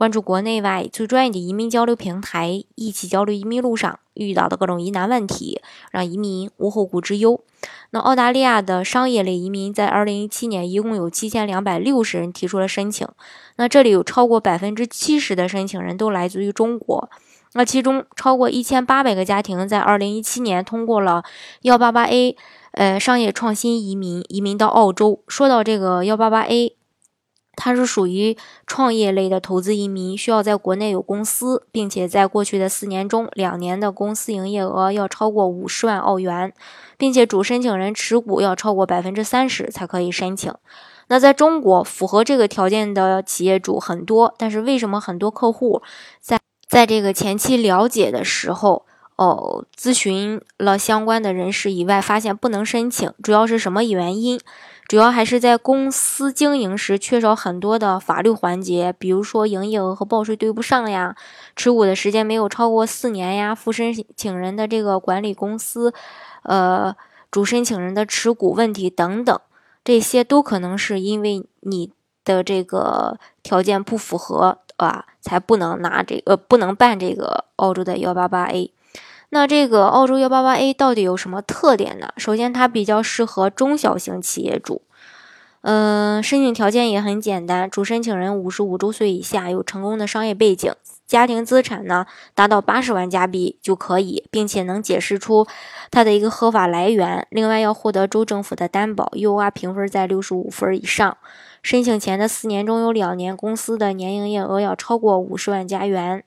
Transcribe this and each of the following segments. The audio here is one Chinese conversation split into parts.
关注国内外最专业的移民交流平台，一起交流移民路上遇到的各种疑难问题，让移民无后顾之忧。那澳大利亚的商业类移民在二零一七年一共有七千两百六十人提出了申请，那这里有超过百分之七十的申请人都来自于中国，那其中超过一千八百个家庭在二零一七年通过了幺八八 A，呃，商业创新移民移民到澳洲。说到这个幺八八 A。它是属于创业类的投资移民，需要在国内有公司，并且在过去的四年中，两年的公司营业额要超过五十万澳元，并且主申请人持股要超过百分之三十才可以申请。那在中国，符合这个条件的企业主很多，但是为什么很多客户在在这个前期了解的时候，哦，咨询了相关的人士以外，发现不能申请，主要是什么原因？主要还是在公司经营时缺少很多的法律环节，比如说营业额和报税对不上呀，持股的时间没有超过四年呀，副申请人的这个管理公司，呃，主申请人的持股问题等等，这些都可能是因为你的这个条件不符合啊，才不能拿这个不能办这个澳洲的幺八八 A。那这个澳洲幺八八 A 到底有什么特点呢？首先，它比较适合中小型企业主。嗯，申请条件也很简单，主申请人五十五周岁以下，有成功的商业背景，家庭资产呢达到八十万加币就可以，并且能解释出它的一个合法来源。另外，要获得州政府的担保，UR 评分在六十五分以上。申请前的四年中有两年公司的年营业额要超过五十万加元。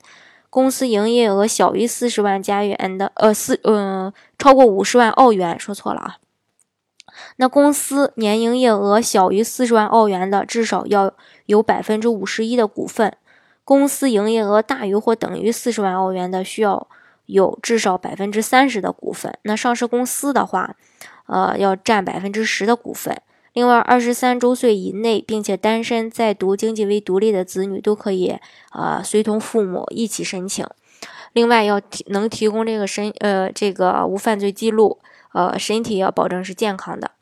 公司营业额小于四十万加元的，呃，四，嗯，超过五十万澳元，说错了啊。那公司年营业额小于四十万澳元的，至少要有百分之五十一的股份；公司营业额大于或等于四十万澳元的，需要有至少百分之三十的股份。那上市公司的话，呃，要占百分之十的股份。另外，二十三周岁以内并且单身在读、经济为独立的子女都可以，呃，随同父母一起申请。另外，要提能提供这个身，呃，这个无犯罪记录，呃，身体要保证是健康的。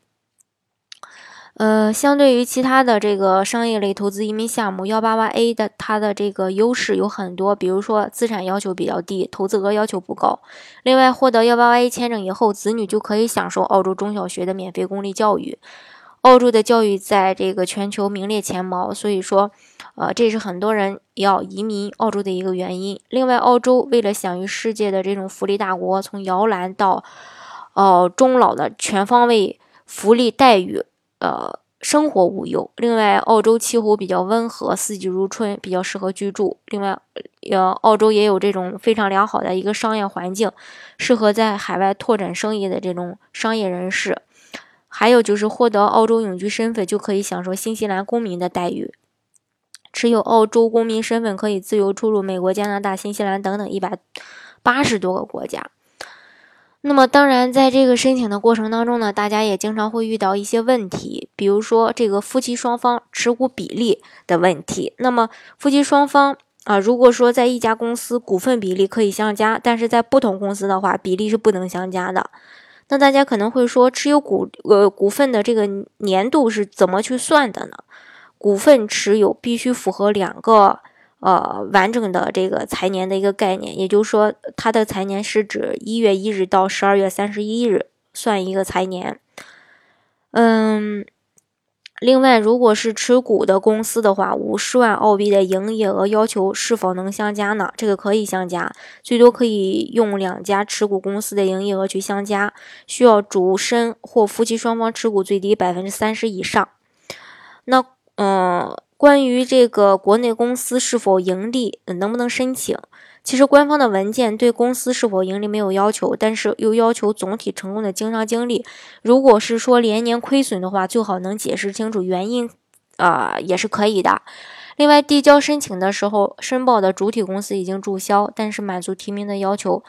呃，相对于其他的这个商业类投资移民项目，幺八八 A 的它的这个优势有很多，比如说资产要求比较低，投资额要求不高。另外，获得幺八八 A 签证以后，子女就可以享受澳洲中小学的免费公立教育。澳洲的教育在这个全球名列前茅，所以说，呃，这是很多人要移民澳洲的一个原因。另外，澳洲为了享誉世界的这种福利大国，从摇篮到哦终老的全方位福利待遇，呃，生活无忧。另外，澳洲气候比较温和，四季如春，比较适合居住。另外，呃，澳洲也有这种非常良好的一个商业环境，适合在海外拓展生意的这种商业人士。还有就是获得澳洲永居身份，就可以享受新西兰公民的待遇。持有澳洲公民身份，可以自由出入美国、加拿大、新西兰等等一百八十多个国家。那么，当然，在这个申请的过程当中呢，大家也经常会遇到一些问题，比如说这个夫妻双方持股比例的问题。那么，夫妻双方啊，如果说在一家公司股份比例可以相加，但是在不同公司的话，比例是不能相加的。那大家可能会说，持有股呃股份的这个年度是怎么去算的呢？股份持有必须符合两个呃完整的这个财年的一个概念，也就是说，它的财年是指一月一日到十二月三十一日算一个财年。嗯。另外，如果是持股的公司的话，五十万澳币的营业额要求是否能相加呢？这个可以相加，最多可以用两家持股公司的营业额去相加，需要主申或夫妻双方持股最低百分之三十以上。那，嗯，关于这个国内公司是否盈利，能不能申请？其实官方的文件对公司是否盈利没有要求，但是又要求总体成功的经商经历。如果是说连年亏损的话，最好能解释清楚原因，啊，也是可以的。另外，递交申请的时候，申报的主体公司已经注销，但是满足提名的要求，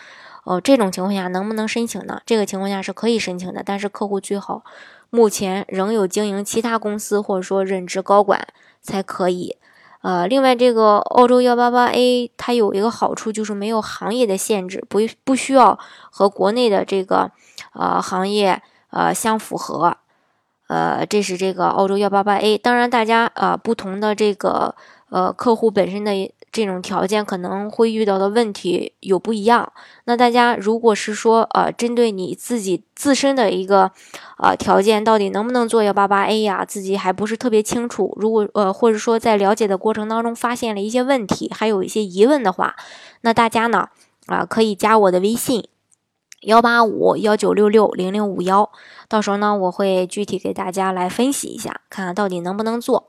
哦，这种情况下能不能申请呢？这个情况下是可以申请的，但是客户最好目前仍有经营其他公司或者说任职高管才可以。呃，另外这个澳洲幺八八 A 它有一个好处就是没有行业的限制，不不需要和国内的这个呃行业呃相符合。呃，这是这个澳洲幺八八 A。当然，大家啊不同的这个呃客户本身的这种条件可能会遇到的问题有不一样。那大家如果是说呃针对你自己自身的一个呃条件，到底能不能做幺八八 A 呀？自己还不是特别清楚。如果呃或者说在了解的过程当中发现了一些问题，还有一些疑问的话，那大家呢啊可以加我的微信。幺八五幺九六六零零五幺，到时候呢，我会具体给大家来分析一下，看看到底能不能做